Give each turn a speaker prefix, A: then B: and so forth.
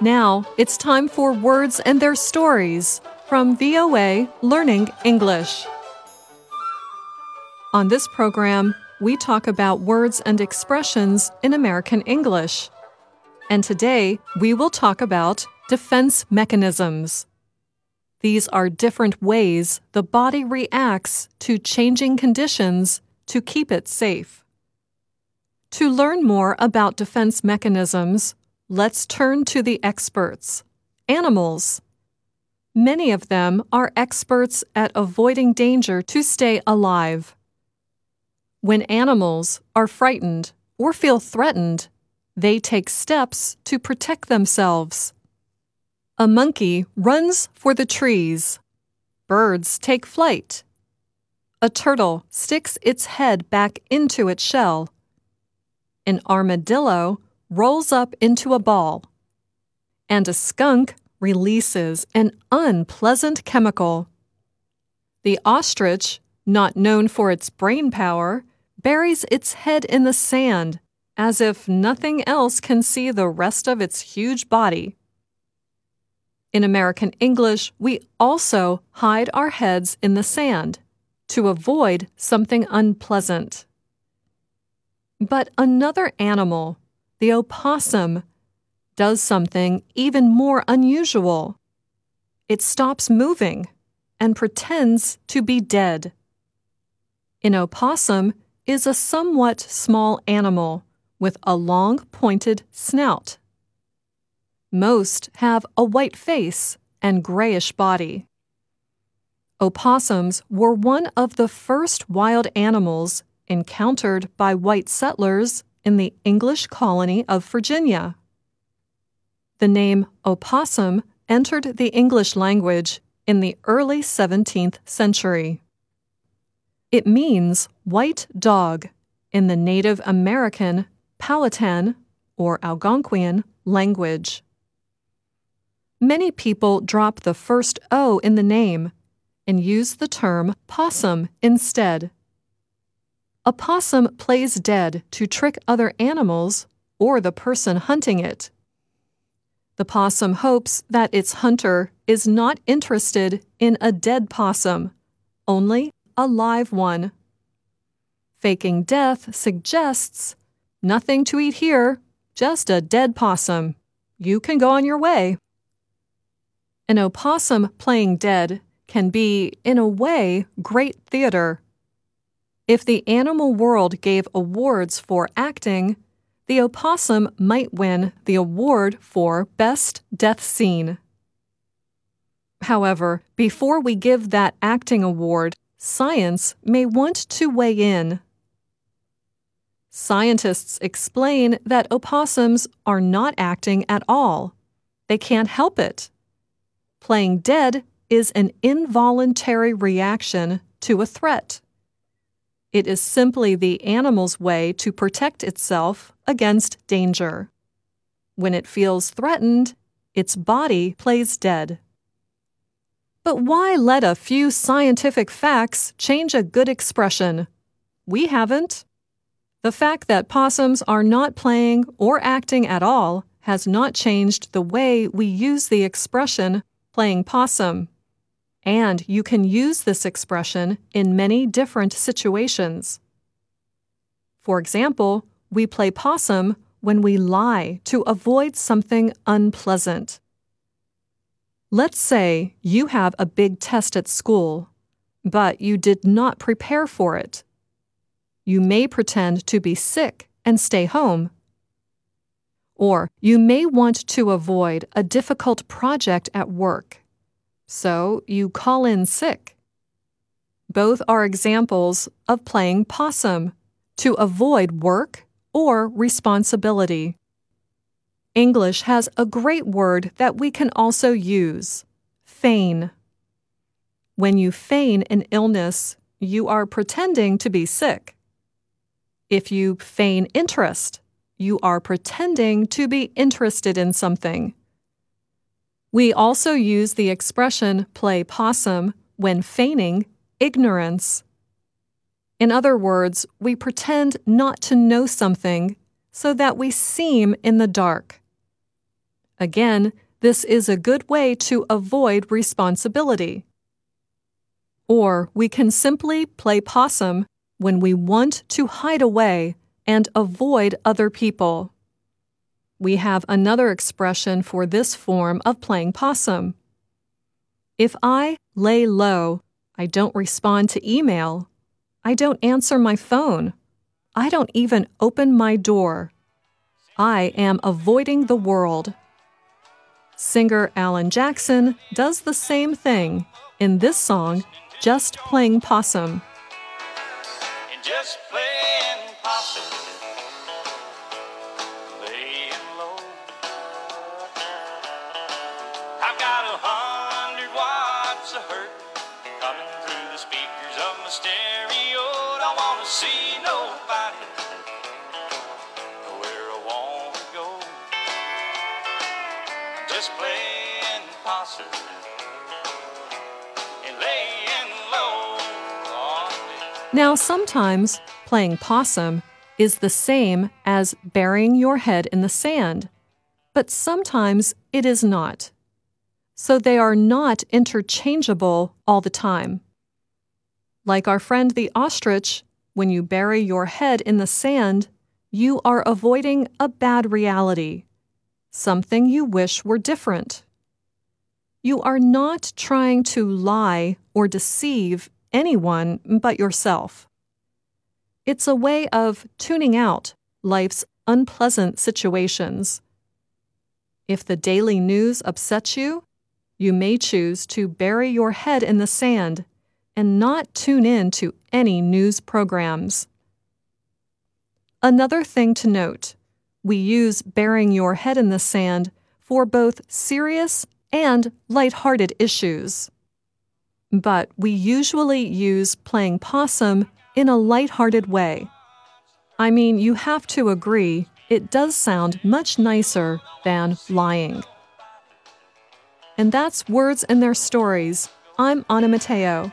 A: Now it's time for Words and Their Stories from VOA Learning English. On this program, we talk about words and expressions in American English. And today, we will talk about defense mechanisms. These are different ways the body reacts to changing conditions to keep it safe. To learn more about defense mechanisms, Let's turn to the experts animals. Many of them are experts at avoiding danger to stay alive. When animals are frightened or feel threatened, they take steps to protect themselves. A monkey runs for the trees. Birds take flight. A turtle sticks its head back into its shell. An armadillo rolls up into a ball, and a skunk releases an unpleasant chemical. The ostrich, not known for its brain power, buries its head in the sand as if nothing else can see the rest of its huge body. In American English, we also hide our heads in the sand to avoid something unpleasant. But another animal the opossum does something even more unusual. It stops moving and pretends to be dead. An opossum is a somewhat small animal with a long pointed snout. Most have a white face and grayish body. Opossums were one of the first wild animals encountered by white settlers in the English colony of Virginia. The name opossum entered the English language in the early 17th century. It means white dog in the Native American Powhatan or Algonquian language. Many people drop the first O in the name and use the term possum instead. A possum plays dead to trick other animals or the person hunting it. The possum hopes that its hunter is not interested in a dead possum, only a live one. Faking death suggests nothing to eat here, just a dead possum. You can go on your way. An opossum playing dead can be, in a way, great theater. If the animal world gave awards for acting, the opossum might win the award for Best Death Scene. However, before we give that acting award, science may want to weigh in. Scientists explain that opossums are not acting at all. They can't help it. Playing dead is an involuntary reaction to a threat. It is simply the animal's way to protect itself against danger. When it feels threatened, its body plays dead. But why let a few scientific facts change a good expression? We haven't. The fact that possums are not playing or acting at all has not changed the way we use the expression playing possum. And you can use this expression in many different situations. For example, we play possum when we lie to avoid something unpleasant. Let's say you have a big test at school, but you did not prepare for it. You may pretend to be sick and stay home. Or you may want to avoid a difficult project at work so you call in sick. Both are examples of playing possum to avoid work or responsibility. English has a great word that we can also use feign. When you feign an illness, you are pretending to be sick. If you feign interest, you are pretending to be interested in something. We also use the expression play possum when feigning ignorance. In other words, we pretend not to know something so that we seem in the dark. Again, this is a good way to avoid responsibility. Or we can simply play possum when we want to hide away and avoid other people. We have another expression for this form of playing possum. If I lay low, I don't respond to email, I don't answer my phone, I don't even open my door. I am avoiding the world. Singer Alan Jackson does the same thing in this song, Just Playing Possum.
B: Stereo. Don't wanna see nobody where I wanna go. Just playing and laying low.
A: Now, sometimes playing possum is the same as burying your head in the sand, but sometimes it is not. So they are not interchangeable all the time. Like our friend the ostrich, when you bury your head in the sand, you are avoiding a bad reality, something you wish were different. You are not trying to lie or deceive anyone but yourself. It's a way of tuning out life's unpleasant situations. If the daily news upsets you, you may choose to bury your head in the sand and not tune in to any news programs. Another thing to note we use burying your head in the sand for both serious and light-hearted issues. But we usually use playing possum in a light-hearted way. I mean, you have to agree, it does sound much nicer than lying. And that's Words and Their Stories. I'm Anna Matteo.